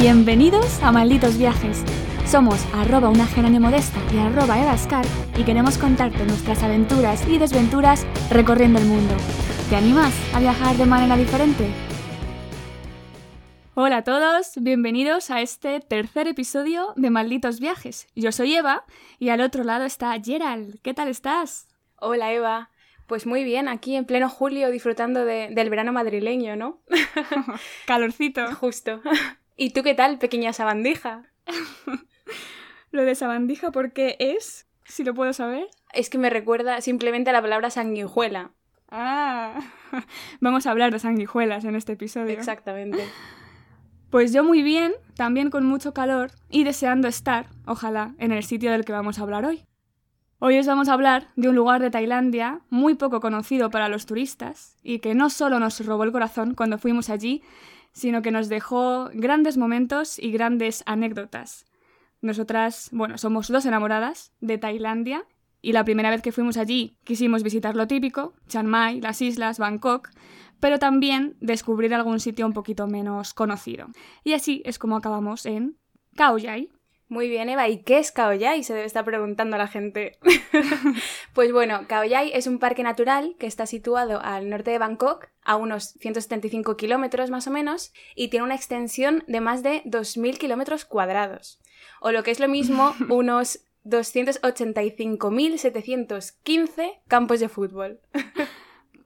Bienvenidos a Malditos Viajes. Somos arroba una modesta y arroba evascar y queremos contarte nuestras aventuras y desventuras recorriendo el mundo. ¿Te animas a viajar de manera diferente? Hola a todos, bienvenidos a este tercer episodio de Malditos Viajes. Yo soy Eva y al otro lado está Gerald. ¿Qué tal estás? Hola Eva, pues muy bien, aquí en pleno julio disfrutando del verano madrileño, ¿no? Calorcito. Justo. ¿Y tú qué tal, pequeña sabandija? Lo de sabandija, ¿por qué es? Si lo puedo saber. Es que me recuerda simplemente a la palabra sanguijuela. Ah, vamos a hablar de sanguijuelas en este episodio. Exactamente. Pues yo muy bien, también con mucho calor y deseando estar, ojalá, en el sitio del que vamos a hablar hoy. Hoy os vamos a hablar de un lugar de Tailandia muy poco conocido para los turistas y que no solo nos robó el corazón cuando fuimos allí, sino que nos dejó grandes momentos y grandes anécdotas. Nosotras, bueno, somos dos enamoradas de Tailandia y la primera vez que fuimos allí quisimos visitar lo típico, Chiang Mai, las islas, Bangkok, pero también descubrir algún sitio un poquito menos conocido. Y así es como acabamos en Khao Yai. Muy bien, Eva. ¿Y qué es Khao Yai? Se debe estar preguntando la gente. pues bueno, Khao Yai es un parque natural que está situado al norte de Bangkok, a unos 175 kilómetros más o menos, y tiene una extensión de más de 2.000 kilómetros cuadrados. O lo que es lo mismo, unos 285.715 campos de fútbol.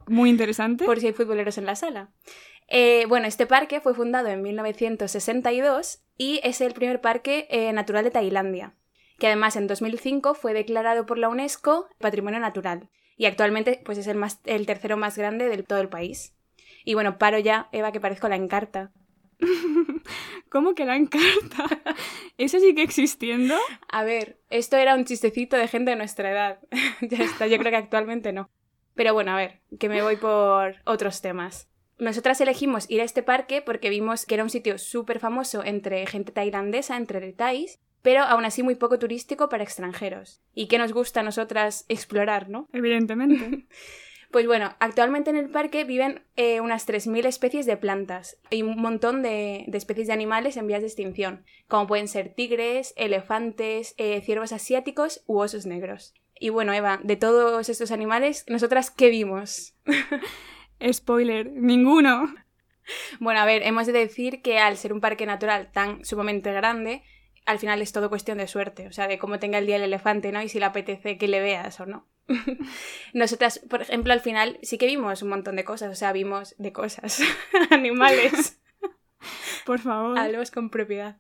Muy interesante. Por si hay futboleros en la sala. Eh, bueno, este parque fue fundado en 1962 y es el primer parque eh, natural de Tailandia, que además en 2005 fue declarado por la UNESCO Patrimonio Natural y actualmente pues es el, más, el tercero más grande de todo el país. Y bueno, paro ya, Eva, que parezco la encarta. ¿Cómo que la encarta? ¿Eso sigue existiendo? A ver, esto era un chistecito de gente de nuestra edad. ya está, yo creo que actualmente no. Pero bueno, a ver, que me voy por otros temas. Nosotras elegimos ir a este parque porque vimos que era un sitio súper famoso entre gente tailandesa, entre thais, pero aún así muy poco turístico para extranjeros. Y que nos gusta a nosotras explorar, ¿no? Evidentemente. Pues bueno, actualmente en el parque viven eh, unas 3.000 especies de plantas y un montón de, especies de animales en vías de extinción, como pueden ser tigres, elefantes, eh, ciervos asiáticos u osos negros. Y bueno, Eva, de todos estos animales, ¿nosotras qué vimos? Spoiler, ninguno. Bueno, a ver, hemos de decir que al ser un parque natural tan sumamente grande, al final es todo cuestión de suerte, o sea, de cómo tenga el día el elefante, ¿no? Y si le apetece que le veas o no. Nosotras, por ejemplo, al final sí que vimos un montón de cosas, o sea, vimos de cosas, animales. Por favor. Hablemos con propiedad.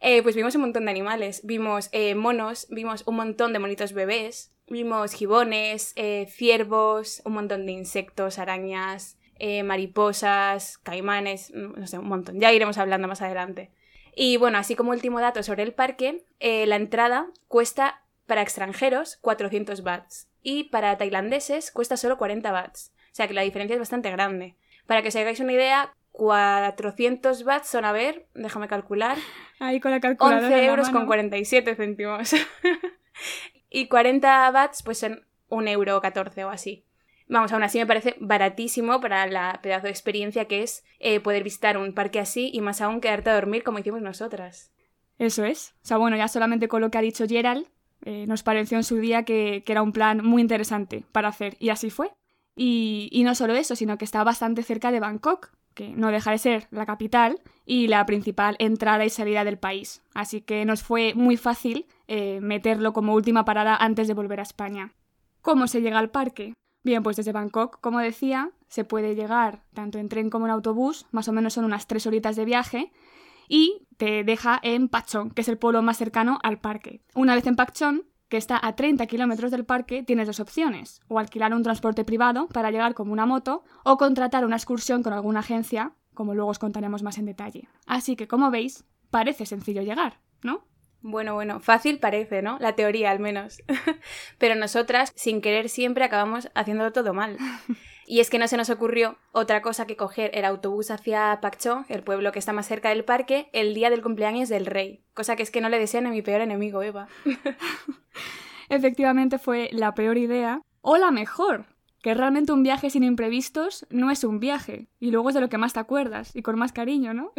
Eh, pues vimos un montón de animales. Vimos eh, monos, vimos un montón de monitos bebés, vimos gibones, eh, ciervos, un montón de insectos, arañas, mariposas, caimanes, mm, no sé, un montón. Ya iremos hablando más adelante. Y bueno, así como último dato sobre el parque, la entrada cuesta para extranjeros 400 bahts y para tailandeses cuesta solo 40 bahts. O sea que la diferencia es bastante grande. Para que os hagáis una idea, 400 bahts son, a ver, déjame calcular. Ahí con la calculadora 11 euros con 47 céntimos. y 40 bahts pues son 1 euro 14 o así. Vamos, aún así me parece baratísimo para la pedazo de experiencia que es eh, poder visitar un parque así y más aún quedarte a dormir como hicimos nosotras. Eso es. O sea, bueno, ya solamente con lo que ha dicho Gerald, eh, nos pareció en su día que, era un plan muy interesante para hacer. Y así fue. Y, y no solo eso, sino que está bastante cerca de Bangkok, que no deja de ser la capital y la principal entrada y salida del país. Así que nos fue muy fácil eh, meterlo como última parada antes de volver a España. ¿Cómo se llega al parque? Bien, pues desde Bangkok, como decía, se puede llegar tanto en tren como en autobús, más o menos son unas tres horitas de viaje, y te deja en Pachón, que es el pueblo más cercano al parque. Una vez en Pachón, que está a 30 kilómetros del parque, tienes dos opciones, o alquilar un transporte privado para llegar como una moto, o contratar una excursión con alguna agencia, como luego os contaremos más en detalle. Así que, como veis, parece sencillo llegar, ¿no? Bueno, bueno, fácil parece, ¿no? La teoría al menos. Pero nosotras, sin querer siempre, acabamos haciéndolo todo mal. Y es que no se nos ocurrió otra cosa que coger el autobús hacia Pakchong, el pueblo que está más cerca del parque, el día del cumpleaños del rey. Cosa que es que no le desean a mi peor enemigo, Eva. Efectivamente fue la peor idea, o la mejor, que realmente un viaje sin imprevistos no es un viaje. Y luego es de lo que más te acuerdas y con más cariño, ¿no?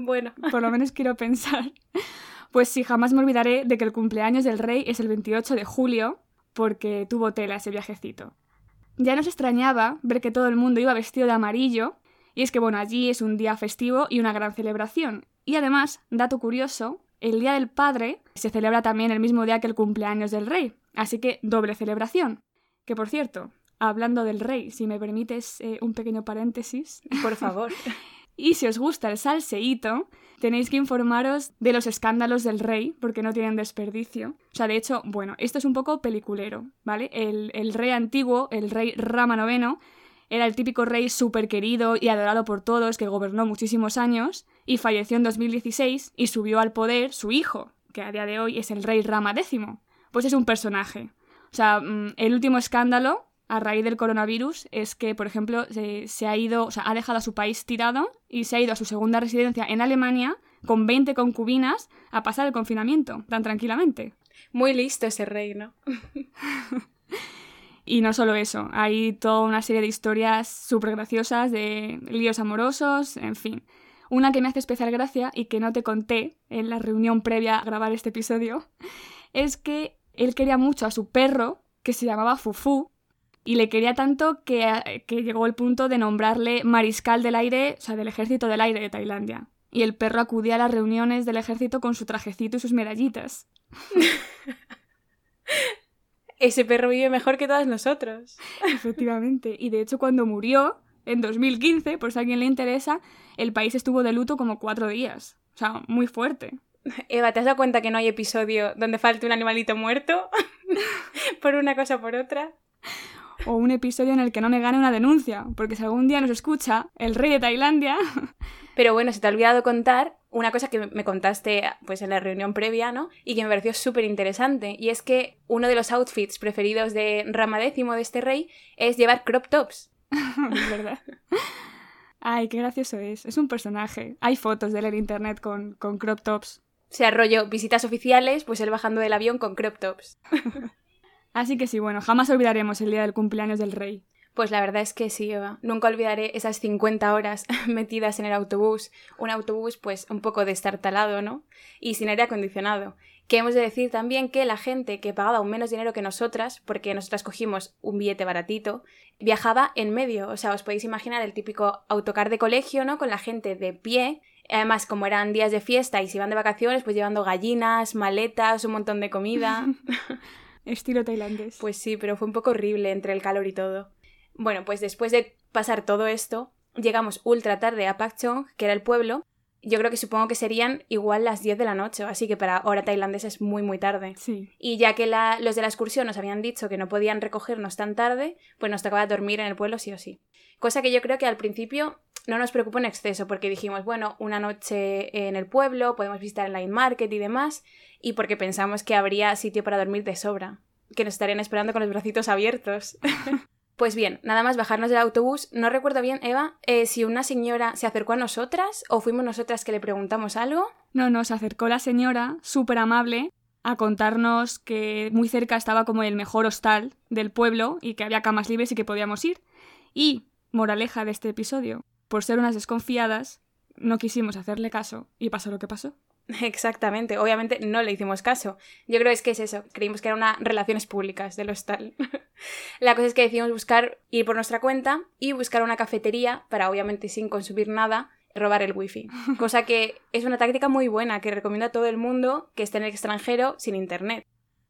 bueno. Por lo menos quiero pensar. Pues sí, jamás me olvidaré de que el cumpleaños del rey es el 28 de julio, porque tuvo tela ese viajecito. Ya nos extrañaba ver que todo el mundo iba vestido de amarillo, y es que bueno, allí es un día festivo y una gran celebración. Y además, dato curioso, el Día del Padre se celebra también el mismo día que el cumpleaños del rey, así que doble celebración. Que por cierto, hablando del rey, si me permites eh, un pequeño paréntesis. Por favor. y si os gusta el salseíto, tenéis que informaros de los escándalos del rey, porque no tienen desperdicio. O sea, de hecho, bueno, esto es un poco peliculero, ¿vale? El, el rey antiguo, el rey Rama IX, era el típico rey súper querido y adorado por todos que gobernó muchísimos años y falleció en 2016 y subió al poder su hijo, que a día de hoy es el rey Rama X. Pues es un personaje. O sea, mm, el último escándalo a raíz del coronavirus es que, por ejemplo, se, ha ido, o sea, ha dejado a su país tirado y se ha ido a su segunda residencia en Alemania con 20 concubinas a pasar el confinamiento tan tranquilamente. Muy listo ese rey, ¿no? y no solo eso, hay toda una serie de historias súper graciosas de líos amorosos, en fin. Una que me hace especial gracia y que no te conté en la reunión previa a grabar este episodio es que él quería mucho a su perro, que se llamaba Fufu, y le quería tanto que, que, llegó el punto de nombrarle mariscal del aire, o sea, del ejército del aire de Tailandia. Y el perro acudía a las reuniones del ejército con su trajecito y sus medallitas. Ese perro vive mejor que todos nosotros. Efectivamente. Y de hecho, cuando murió, en 2015, por si a alguien le interesa, el país estuvo de luto como cuatro días. O sea, muy fuerte. Eva, ¿te has dado cuenta que no hay episodio donde falte un animalito muerto? por una cosa o por otra o un episodio en el que no me gane una denuncia, porque si algún día nos escucha el rey de Tailandia... Pero bueno, se te ha olvidado contar una cosa que me contaste pues en la reunión previa, ¿no? Y que me pareció súper interesante, y es que uno de los outfits preferidos de Rama X de este rey es llevar crop tops. es verdad. Ay, qué gracioso es. Es un personaje. Hay fotos de él en internet con, con crop tops. O sea, rollo, visitas oficiales, pues él bajando del avión con crop tops. Así que sí, bueno, jamás olvidaremos el día del cumpleaños del rey. Pues la verdad es que sí, Eva. Nunca olvidaré esas 50 horas metidas en el autobús. Un autobús, pues, un poco destartalado, ¿no? Y sin aire acondicionado. Que hemos de decir también que la gente que pagaba aún menos dinero que nosotras, porque nosotras cogimos un billete baratito, viajaba en medio. O sea, os podéis imaginar el típico autocar de colegio, ¿no? Con la gente de pie. Además, como eran días de fiesta y se iban de vacaciones, pues llevando gallinas, maletas, un montón de comida. Estilo tailandés. Pues sí, pero fue un poco horrible entre el calor y todo. Bueno, pues después de pasar todo esto, llegamos ultra tarde a Pak Chong, que era el pueblo. Yo creo que supongo que serían igual las 10 de la noche, así que para hora tailandesa es muy muy tarde. Sí. Y ya que los de la excursión nos habían dicho que no podían recogernos tan tarde, pues nos tocaba dormir en el pueblo sí o sí. Cosa que yo creo que al principio no nos preocupó en exceso, porque dijimos, bueno, una noche en el pueblo, podemos visitar el Line Market y demás, y porque pensamos que habría sitio para dormir de sobra, que nos estarían esperando con los bracitos abiertos. pues bien, nada más bajarnos del autobús, no recuerdo bien, Eva, eh, si una señora se acercó a nosotras o fuimos nosotras que le preguntamos algo. No, no, se acercó la señora, súper amable, a contarnos que muy cerca estaba como el mejor hostal del pueblo y que había camas libres y que podíamos ir. Y, moraleja de este episodio, por ser unas desconfiadas, no quisimos hacerle caso y pasó lo que pasó. Exactamente, obviamente no le hicimos caso. Yo creo es que es eso, creímos que era una relaciones públicas del hostal. La cosa es que decidimos buscar, ir por nuestra cuenta y buscar una cafetería para obviamente sin consumir nada, robar el wifi. Cosa que es una táctica muy buena que recomiendo a todo el mundo que esté en el extranjero sin internet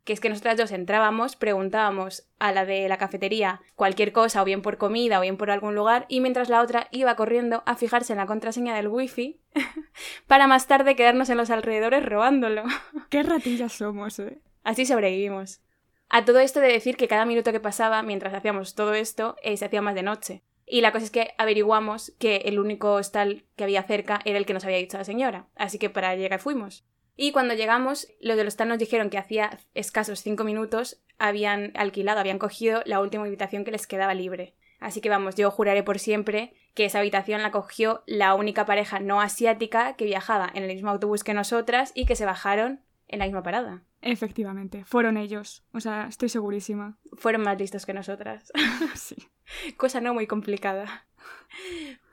que es que nosotras dos entrábamos, preguntábamos a la de la cafetería cualquier cosa, o bien por comida, o bien por algún lugar, y mientras la otra iba corriendo a fijarse en la contraseña del wifi para más tarde quedarnos en los alrededores robándolo. Qué ratillas somos, eh. Así sobrevivimos. A todo esto de decir que cada minuto que pasaba mientras hacíamos todo esto eh, se hacía más de noche. Y la cosa es que averiguamos que el único hostal que había cerca era el que nos había dicho la señora. Así que para llegar fuimos. Y cuando llegamos, los de los tal nos dijeron que hacía escasos cinco minutos habían alquilado, habían cogido la última habitación que les quedaba libre. Así que vamos, yo juraré por siempre que esa habitación la cogió la única pareja no asiática que viajaba en el mismo autobús que nosotras y que se bajaron en la misma parada. Efectivamente, fueron ellos. O sea, estoy segurísima. Fueron más listos que nosotras. sí. Cosa no muy complicada.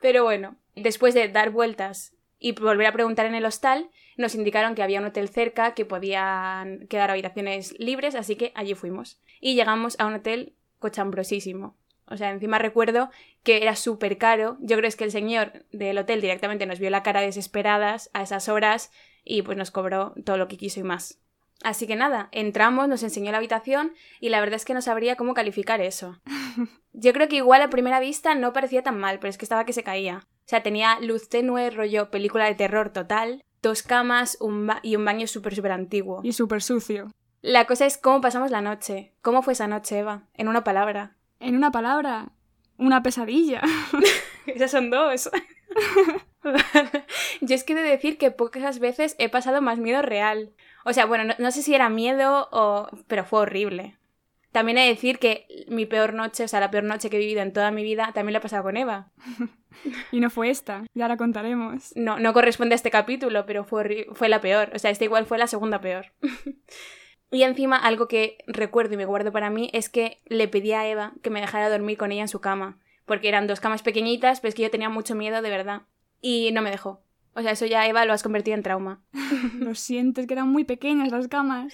Pero bueno, después de dar vueltas y volver a preguntar en el hostal, nos indicaron que había un hotel cerca que podían quedar habitaciones libres, así que allí fuimos. Y llegamos a un hotel cochambrosísimo. O sea, encima recuerdo que era súper caro. Yo creo es que el señor del hotel directamente nos vio la cara desesperadas a esas horas y pues nos cobró todo lo que quiso y más. Así que nada, entramos, nos enseñó la habitación y la verdad es que no sabría cómo calificar eso. Yo creo que igual a primera vista no parecía tan mal, pero es que estaba que se caía. O sea, tenía luz tenue, rollo película de terror total, dos camas y un baño súper, súper antiguo. Y súper sucio. La cosa es cómo pasamos la noche. ¿Cómo fue esa noche, Eva? En una palabra. En una palabra, una pesadilla. Esas son dos. Yo es que he de decir que pocas veces he pasado más miedo real. O sea, bueno, no, sé si era miedo o... pero fue horrible. También he de decir que mi peor noche, o sea, la peor noche que he vivido en toda mi vida, también la he pasado con Eva. y no fue esta, ya la contaremos. No, no corresponde a este capítulo, pero fue, fue la peor. O sea, esta igual fue la segunda peor. y encima, algo que recuerdo y me guardo para mí es que le pedí a Eva que me dejara dormir con ella en su cama. Porque eran dos camas pequeñitas, pero es que yo tenía mucho miedo de verdad y no me dejó. O sea, eso ya Eva lo has convertido en trauma. lo sientes, que eran muy pequeñas las camas.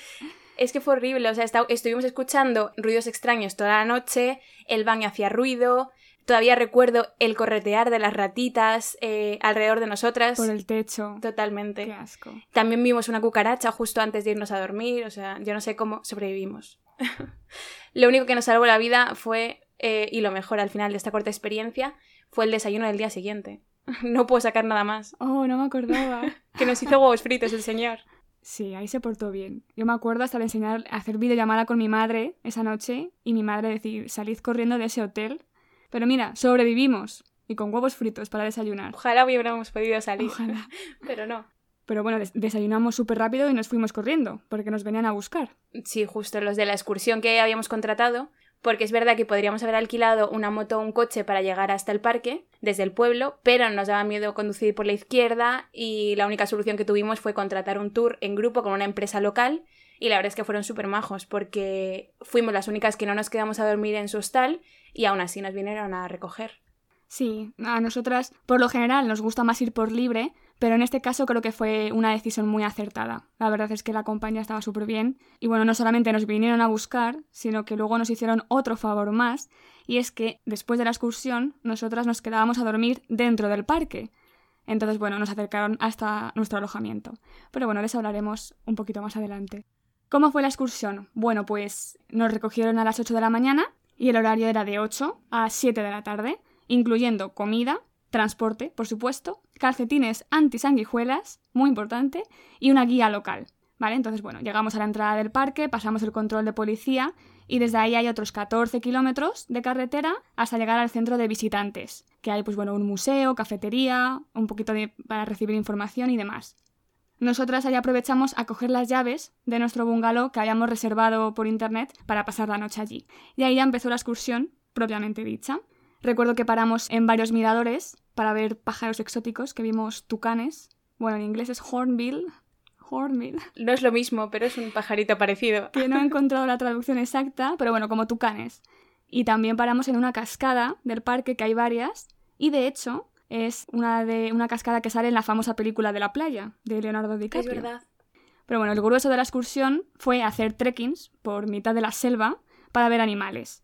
Es que fue horrible, o sea, estuvimos escuchando ruidos extraños toda la noche, el baño hacía ruido, todavía recuerdo el corretear de las ratitas eh, alrededor de nosotras. Por el techo. Totalmente. Qué asco. También vimos una cucaracha justo antes de irnos a dormir, o sea, yo no sé cómo sobrevivimos. lo único que nos salvó la vida fue, eh, y lo mejor al final de esta corta experiencia, fue el desayuno del día siguiente. No puedo sacar nada más. Oh, no me acordaba. que nos hizo huevos fritos el señor. Sí, ahí se portó bien. Yo me acuerdo hasta de enseñar a hacer videollamada con mi madre esa noche y mi madre decir, salid corriendo de ese hotel. Pero mira, sobrevivimos y con huevos fritos para desayunar. Ojalá hubiéramos podido salir. Ojalá. Pero no. Pero bueno, desayunamos súper rápido y nos fuimos corriendo, porque nos venían a buscar. Sí, justo los de la excursión que habíamos contratado porque es verdad que podríamos haber alquilado una moto o un coche para llegar hasta el parque desde el pueblo, pero nos daba miedo conducir por la izquierda y la única solución que tuvimos fue contratar un tour en grupo con una empresa local y la verdad es que fueron súper majos porque fuimos las únicas que no nos quedamos a dormir en su hostal y aún así nos vinieron a recoger. Sí, a nosotras por lo general nos gusta más ir por libre, pero en este caso creo que fue una decisión muy acertada. La verdad es que la compañía estaba súper bien. Y bueno, no solamente nos vinieron a buscar, sino que luego nos hicieron otro favor más. Y es que después de la excursión, nosotras nos quedábamos a dormir dentro del parque. Entonces, bueno, nos acercaron hasta nuestro alojamiento. Pero bueno, les hablaremos un poquito más adelante. ¿Cómo fue la excursión? Bueno, pues nos recogieron a las 8 de la mañana y el horario era de 8 a 7 de la tarde, incluyendo comida, transporte, por supuesto, calcetines antisanguijuelas, muy importante, y una guía local. ¿Vale? Entonces, bueno, llegamos a la entrada del parque, pasamos el control de policía y desde ahí hay otros 14 kilómetros de carretera hasta llegar al centro de visitantes, que hay, pues bueno, un museo, cafetería, un poquito para recibir información y demás. Nosotras ahí aprovechamos a coger las llaves de nuestro bungalow que habíamos reservado por internet para pasar la noche allí. Y ahí ya empezó la excursión propiamente dicha. Recuerdo que paramos en varios miradores para ver pájaros exóticos, que vimos tucanes. Bueno, en inglés es hornbill. Hornbill. No es lo mismo, pero es un pajarito parecido. Que no he encontrado la traducción exacta, pero bueno, como tucanes. Y también paramos en una cascada del parque, que hay varias. Y de hecho, es una, de, una cascada que sale en la famosa película de la playa, de Leonardo DiCaprio. Es verdad. Pero bueno, el grueso de la excursión fue hacer trekkings por mitad de la selva para ver animales.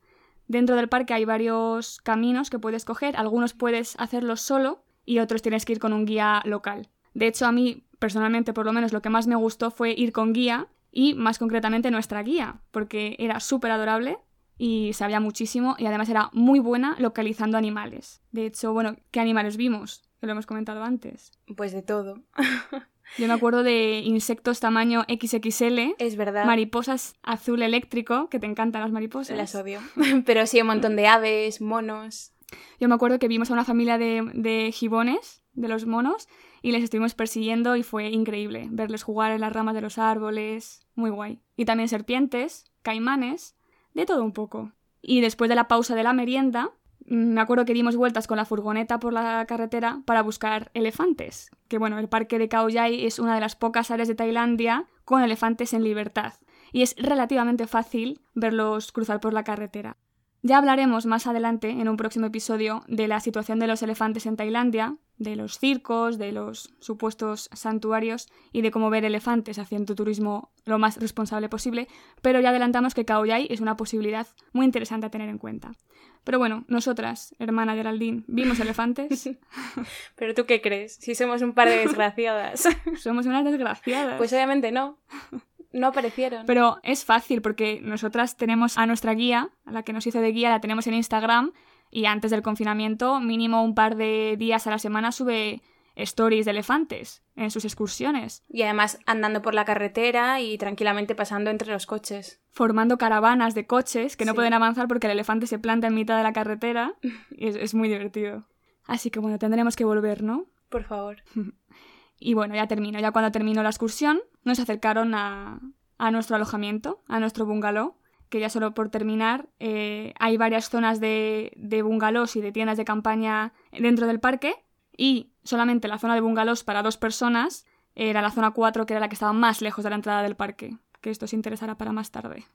Dentro del parque hay varios caminos que puedes coger, algunos puedes hacerlos solo y otros tienes que ir con un guía local. De hecho, a mí, personalmente, por lo menos, lo que más me gustó fue ir con guía y más concretamente nuestra guía, porque era súper adorable y sabía muchísimo y además era muy buena localizando animales. De hecho, bueno, ¿qué animales vimos? Lo hemos comentado antes. Pues de todo. Yo me acuerdo de insectos tamaño XXL. Es verdad. Mariposas azul eléctrico, que te encantan las mariposas. Las odio. Pero sí, un montón de aves, monos. Yo me acuerdo que vimos a una familia de, de gibones, de los monos, y les estuvimos persiguiendo y fue increíble verles jugar en las ramas de los árboles. Muy guay. Y también serpientes, caimanes, de todo un poco. Y después de la pausa de la merienda, me acuerdo que dimos vueltas con la furgoneta por la carretera para buscar elefantes. Que bueno, el parque de Khao Yai es una de las pocas áreas de Tailandia con elefantes en libertad. Y es relativamente fácil verlos cruzar por la carretera. Ya hablaremos más adelante, en un próximo episodio, de la situación de los elefantes en Tailandia, de los circos, de los supuestos santuarios y de cómo ver elefantes haciendo turismo lo más responsable posible, pero ya adelantamos que Khao Yai es una posibilidad muy interesante a tener en cuenta. Pero bueno, nosotras, hermana Geraldine, vimos elefantes. ¿Pero tú qué crees? Si somos un par de desgraciadas. somos unas desgraciadas. Pues obviamente no. No aparecieron. Pero es fácil porque nosotras tenemos a nuestra guía, a la que nos hizo de guía, la tenemos en Instagram y antes del confinamiento, mínimo un par de días a la semana sube stories de elefantes en sus excursiones. Y además andando por la carretera y tranquilamente pasando entre los coches. Formando caravanas de coches que no pueden avanzar porque el elefante se planta en mitad de la carretera. Y es, es muy divertido. Así que bueno, tendremos que volver, ¿no? Por favor. Y bueno, ya termino. Ya cuando terminó la excursión, nos acercaron a, a nuestro alojamiento, a nuestro bungalow, que ya solo por terminar, eh, hay varias zonas de, de bungalows y de tiendas de campaña dentro del parque, y solamente la zona de bungalows para dos personas era la zona 4, que era la que estaba más lejos de la entrada del parque, que esto os interesará para más tarde.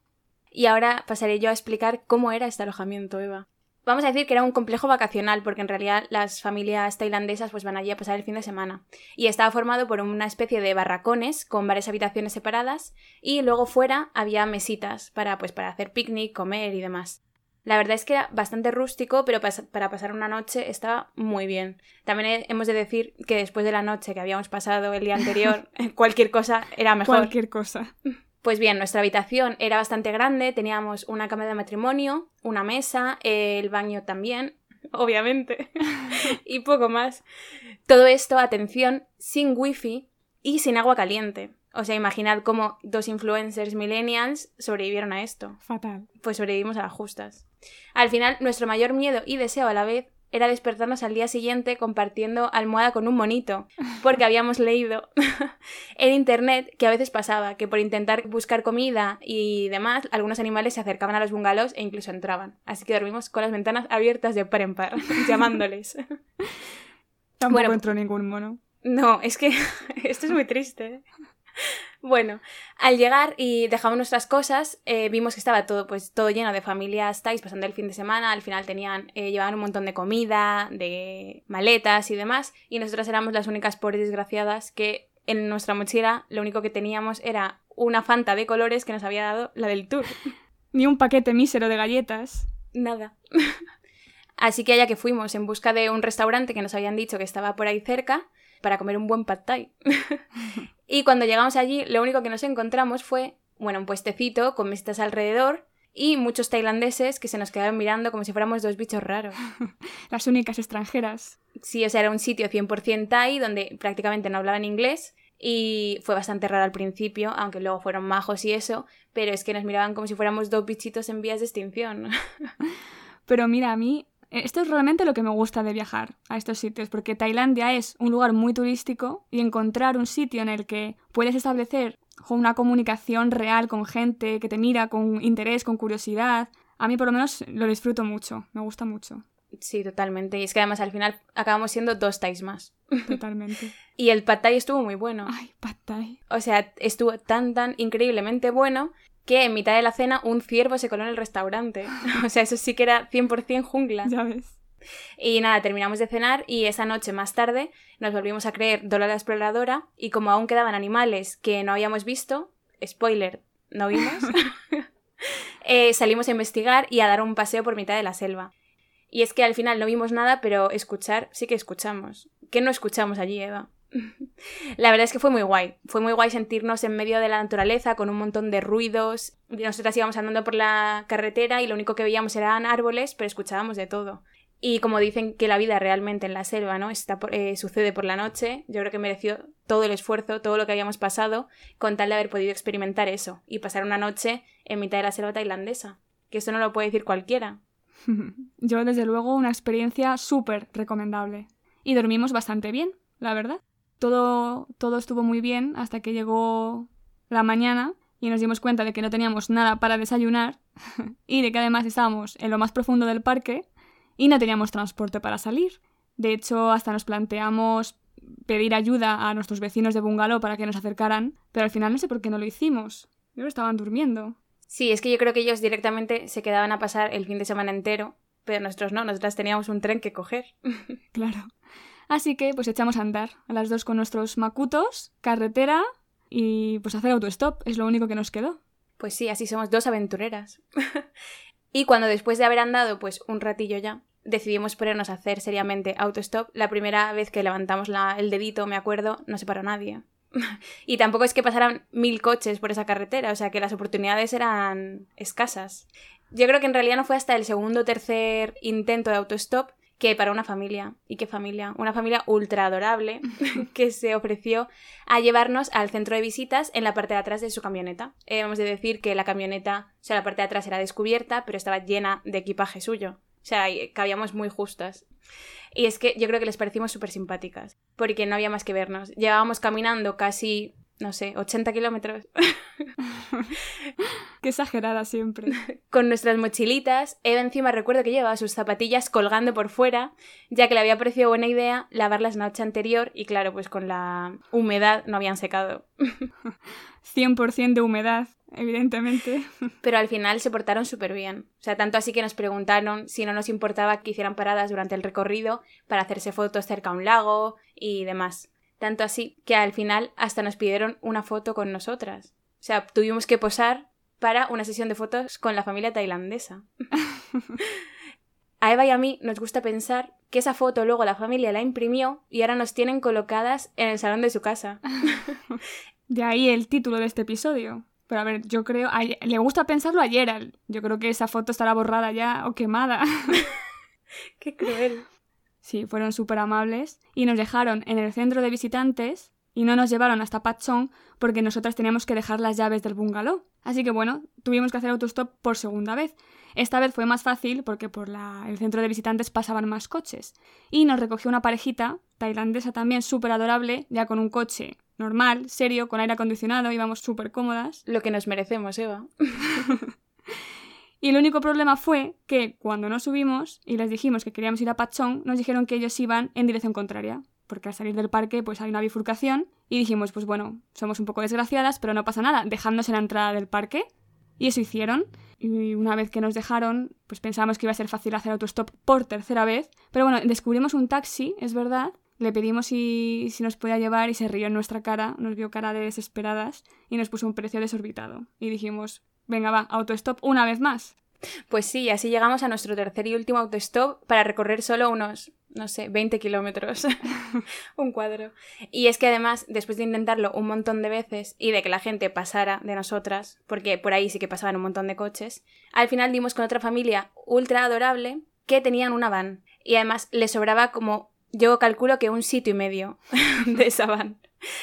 Y ahora pasaré yo a explicar cómo era este alojamiento, Eva. Vamos a decir que era un complejo vacacional, porque en realidad las familias tailandesas pues van allí a pasar el fin de semana. Y estaba formado por una especie de barracones con varias habitaciones separadas y luego fuera había mesitas para pues para hacer picnic, comer y demás. La verdad es que era bastante rústico, pero para pasar una noche estaba muy bien. También hemos de decir que después de la noche que habíamos pasado el día anterior, cualquier cosa era mejor. Cualquier cosa. Pues bien, nuestra habitación era bastante grande, teníamos una cama de matrimonio, una mesa, el baño también, obviamente, y poco más. Todo esto, atención, sin wifi y sin agua caliente. O sea, imaginad cómo dos influencers millennials sobrevivieron a esto. Fatal. Pues sobrevivimos a las justas. Al final, nuestro mayor miedo y deseo a la vez era despertarnos al día siguiente compartiendo almohada con un monito, porque habíamos leído en internet que a veces pasaba que por intentar buscar comida y demás, algunos animales se acercaban a los bungalows e incluso entraban. Así que dormimos con las ventanas abiertas de par en par, llamándoles. Tampoco bueno, entró ningún mono. No, es que esto es muy triste. Bueno, al llegar y dejamos nuestras cosas, eh, vimos que estaba todo, pues, todo lleno de familias Thais pasando el fin de semana. Al final tenían, eh, llevaban un montón de comida, de maletas y demás. Y nosotras éramos las únicas pobres desgraciadas que en nuestra mochila lo único que teníamos era una fanta de colores que nos había dado la del tour. Ni un paquete mísero de galletas. Nada. Así que allá que fuimos en busca de un restaurante que nos habían dicho que estaba por ahí cerca para comer un buen pad thai. y cuando llegamos allí, lo único que nos encontramos fue, bueno, un puestecito con mesitas alrededor y muchos tailandeses que se nos quedaron mirando como si fuéramos dos bichos raros. Las únicas extranjeras. Sí, o sea, era un sitio 100% thai donde prácticamente no hablaban inglés y fue bastante raro al principio, aunque luego fueron majos y eso, pero es que nos miraban como si fuéramos dos bichitos en vías de extinción. pero mira, a mí esto es realmente lo que me gusta de viajar a estos sitios, porque Tailandia es un lugar muy turístico y encontrar un sitio en el que puedes establecer una comunicación real con gente que te mira con interés, con curiosidad, a mí por lo menos lo disfruto mucho, me gusta mucho. Sí, totalmente. Y es que además al final acabamos siendo dos Thais más. Totalmente. y el pad thai estuvo muy bueno. Ay, pad thai. O sea, estuvo tan, tan increíblemente bueno que en mitad de la cena un ciervo se coló en el restaurante. O sea, eso sí que era 100% jungla. Ya ves. Y nada, terminamos de cenar y esa noche más tarde nos volvimos a creer Dora la Exploradora y como aún quedaban animales que no habíamos visto, spoiler, no vimos, eh, salimos a investigar y a dar un paseo por mitad de la selva. Y es que al final no vimos nada, pero escuchar sí que escuchamos. ¿Qué no escuchamos allí, Eva? La verdad es que fue muy guay. Fue muy guay sentirnos en medio de la naturaleza con un montón de ruidos. Nosotras íbamos andando por la carretera y lo único que veíamos eran árboles, pero escuchábamos de todo. Y como dicen que la vida realmente en la selva, ¿no? Está eh, sucede por la noche, yo creo que mereció todo el esfuerzo, todo lo que habíamos pasado, con tal de haber podido experimentar eso y pasar una noche en mitad de la selva tailandesa. Que eso no lo puede decir cualquiera. Yo, desde luego, una experiencia súper recomendable. Y dormimos bastante bien, la verdad todo, todo estuvo muy bien hasta que llegó la mañana y nos dimos cuenta de que no teníamos nada para desayunar y de que además estábamos en lo más profundo del parque y no teníamos transporte para salir. De hecho, hasta nos planteamos pedir ayuda a nuestros vecinos de bungalow para que nos acercaran, pero al final no sé por qué no lo hicimos. Ellos estaban durmiendo. Sí, es que yo creo que ellos directamente se quedaban a pasar el fin de semana entero, pero nosotros no, nosotras teníamos un tren que coger. claro. Así que pues echamos a andar, a las dos con nuestros macutos, carretera y pues hacer autostop, es lo único que nos quedó. Pues sí, así somos dos aventureras. y cuando después de haber andado pues un ratillo ya, decidimos ponernos a hacer seriamente autostop, la primera vez que levantamos el dedito, me acuerdo, no se paró nadie. y tampoco es que pasaran mil coches por esa carretera, o sea que las oportunidades eran escasas. Yo creo que en realidad no fue hasta el segundo o tercer intento de autostop que para una familia. ¿Y qué familia? Una familia ultra adorable que se ofreció a llevarnos al centro de visitas en la parte de atrás de su camioneta. Eh, hemos de decir que la camioneta, o sea, la parte de atrás era descubierta, pero estaba llena de equipaje suyo. O sea, cabíamos muy justas. Y es que yo creo que les parecimos súper simpáticas, porque no había más que vernos. Llevábamos caminando casi, no sé, 80 kilómetros. Qué exagerada siempre. Con nuestras mochilitas, Eva encima recuerdo que llevaba sus zapatillas colgando por fuera, ya que le había parecido buena idea lavarlas la noche anterior y claro, pues con la humedad no habían secado. 100% de humedad evidentemente. Pero al final se portaron súper bien. O sea, tanto así que nos preguntaron si no nos importaba que hicieran paradas durante el recorrido para hacerse fotos cerca a un lago y demás. Tanto así que al final hasta nos pidieron una foto con nosotras. O sea, tuvimos que posar para una sesión de fotos con la familia tailandesa. A Eva y a mí nos gusta pensar que esa foto luego la familia la imprimió y ahora nos tienen colocadas en el salón de su casa. De ahí el título de este episodio. Pero a ver, yo creo, le gusta pensarlo a Gerald. Yo creo que esa foto estará borrada ya o quemada. Qué cruel. Sí, fueron súper amables y nos dejaron en el centro de visitantes y no nos llevaron hasta Pachón porque nosotras teníamos que dejar las llaves del bungalow. Así que bueno, tuvimos que hacer autostop por segunda vez. Esta vez fue más fácil porque por la, el centro de visitantes pasaban más coches. Y nos recogió una parejita, tailandesa también súper adorable, ya con un coche normal, serio, con aire acondicionado, íbamos súper cómodas. Lo que nos merecemos, Eva. y el único problema fue que cuando nos subimos y les dijimos que queríamos ir a Pachón, nos dijeron que ellos iban en dirección contraria. Porque al salir del parque pues hay una bifurcación y dijimos, pues bueno, somos un poco desgraciadas, pero no pasa nada, dejadnos en la entrada del parque. Y eso hicieron. Y una vez que nos dejaron, pues pensamos que iba a ser fácil hacer autostop por tercera vez. Pero bueno, descubrimos un taxi, es verdad, le pedimos si, si, nos podía llevar y se rió en nuestra cara, nos vio cara de desesperadas y nos puso un precio desorbitado. Y dijimos, venga va, autostop una vez más. Pues sí, así llegamos a nuestro tercer y último autostop para recorrer solo unos, no sé, 20 kilómetros. un cuadro. Y es que además, después de intentarlo un montón de veces y de que la gente pasara de nosotras, porque por ahí sí que pasaban un montón de coches, al final dimos con otra familia ultra adorable que tenían una van. Y además le sobraba como yo calculo que un sitio y medio de esa van.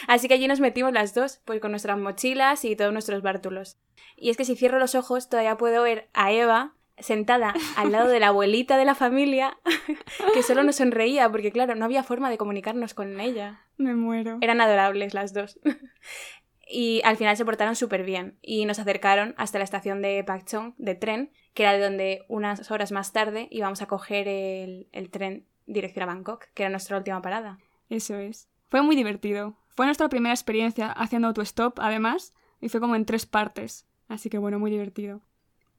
Así que allí nos metimos las dos, pues con nuestras mochilas y todos nuestros bártulos. Y es que si cierro los ojos todavía puedo ver a Eva sentada al lado de la abuelita de la familia, que solo nos sonreía, porque claro, no había forma de comunicarnos con ella. Me muero. Eran adorables las dos. Y al final se portaron súper bien y nos acercaron hasta la estación de Pakchong de tren, que era de donde unas horas más tarde íbamos a coger el, el tren dirección a Bangkok, que era nuestra última parada. Eso es. Fue muy divertido. Fue nuestra primera experiencia haciendo autostop, además, y fue como en tres partes. Así que bueno, muy divertido.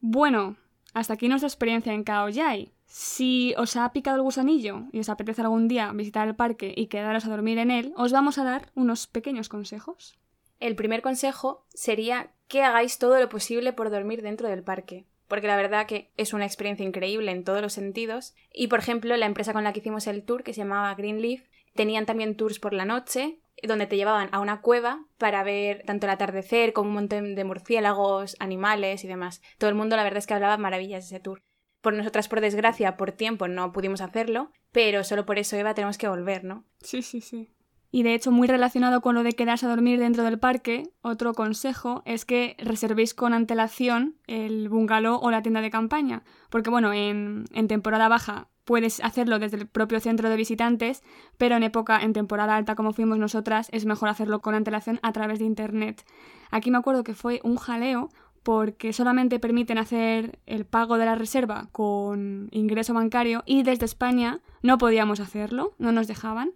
Bueno, hasta aquí nuestra experiencia en Khao Yai. Si os ha picado el gusanillo y os apetece algún día visitar el parque y quedaros a dormir en él, os vamos a dar unos pequeños consejos. El primer consejo sería que hagáis todo lo posible por dormir dentro del parque porque la verdad que es una experiencia increíble en todos los sentidos. Y por ejemplo, la empresa con la que hicimos el tour, que se llamaba Greenleaf, tenían también tours por la noche, donde te llevaban a una cueva para ver tanto el atardecer como un montón de murciélagos, animales y demás. Todo el mundo la verdad es que hablaba maravillas de ese tour. Por nosotras, por desgracia, por tiempo no pudimos hacerlo, pero solo por eso, Eva, tenemos que volver, ¿no? Sí, sí, sí. Y de hecho, muy relacionado con lo de quedarse a dormir dentro del parque, otro consejo es que reservéis con antelación el bungalow o la tienda de campaña. Porque bueno, en, temporada baja puedes hacerlo desde el propio centro de visitantes, pero en época, en temporada alta como fuimos nosotras, es mejor hacerlo con antelación a través de internet. Aquí me acuerdo que fue un jaleo porque solamente permiten hacer el pago de la reserva con ingreso bancario y desde España no podíamos hacerlo, no nos dejaban.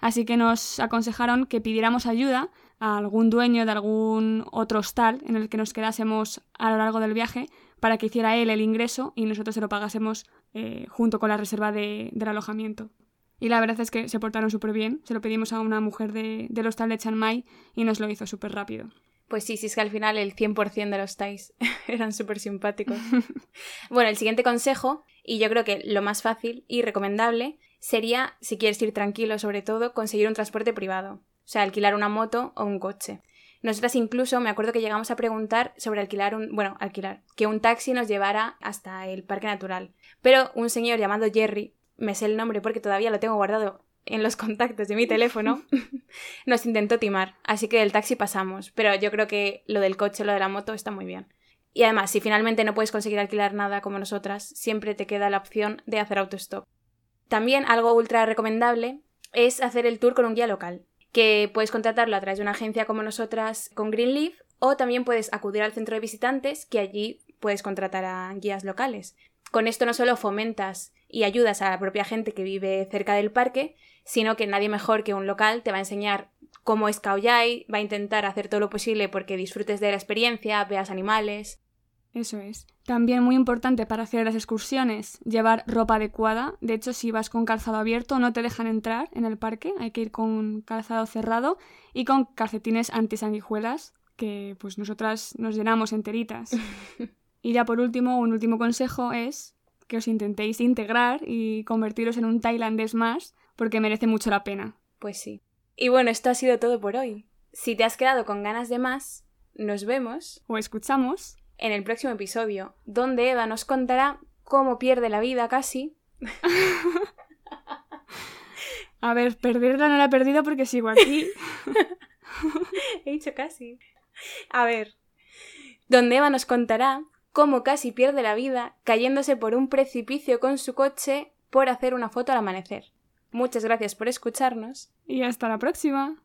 así que nos aconsejaron que pidiéramos ayuda a algún dueño de algún otro hostal en el que nos quedásemos a lo largo del viaje para que hiciera él el ingreso y nosotros se lo pagásemos eh, junto con la reserva de, del alojamiento. Y la verdad es que se portaron súper bien. Se lo pedimos a una mujer de, del hostal de Chiang Mai y nos lo hizo súper rápido. Pues sí, sí, es que al final el 100% de los Thais eran súper simpáticos. bueno, el siguiente consejo, y yo creo que lo más fácil y recomendable, sería, si quieres ir tranquilo sobre todo, conseguir un transporte privado. O sea, alquilar una moto o un coche. Nosotras incluso me acuerdo que llegamos a preguntar sobre alquilar un, bueno, alquilar, que un taxi nos llevara hasta el parque natural. Pero un señor llamado Jerry, me sé el nombre porque todavía lo tengo guardado en los contactos de mi teléfono, nos intentó timar, así que del taxi pasamos, pero yo creo que lo del coche, lo de la moto está muy bien. Y además, si finalmente no puedes conseguir alquilar nada como nosotras, siempre te queda la opción de hacer autostop. También algo ultra recomendable es hacer el tour con un guía local, que puedes contratarlo a través de una agencia como nosotras con Greenleaf o también puedes acudir al centro de visitantes que allí puedes contratar a guías locales. Con esto no solo fomentas y ayudas a la propia gente que vive cerca del parque, sino que nadie mejor que un local te va a enseñar cómo es Kaoyai, va a intentar hacer todo lo posible porque disfrutes de la experiencia, veas animales. Eso es. También muy importante para hacer las excursiones, llevar ropa adecuada. De hecho, si vas con calzado abierto no te dejan entrar en el parque, hay que ir con calzado cerrado y con calcetines antisanguijuelas, que pues nosotras nos llenamos enteritas. y ya por último, un último consejo es que os intentéis integrar y convertiros en un tailandés más, porque merece mucho la pena. Pues sí. Y bueno, esto ha sido todo por hoy. Si te has quedado con ganas de más, nos vemos o escuchamos en el próximo episodio, donde Eva nos contará cómo pierde la vida casi. A ver, perderla no la he perdido porque sigo aquí. he dicho casi. A ver, donde Eva nos contará cómo casi pierde la vida cayéndose por un precipicio con su coche por hacer una foto al amanecer. Muchas gracias por escucharnos. Y hasta la próxima.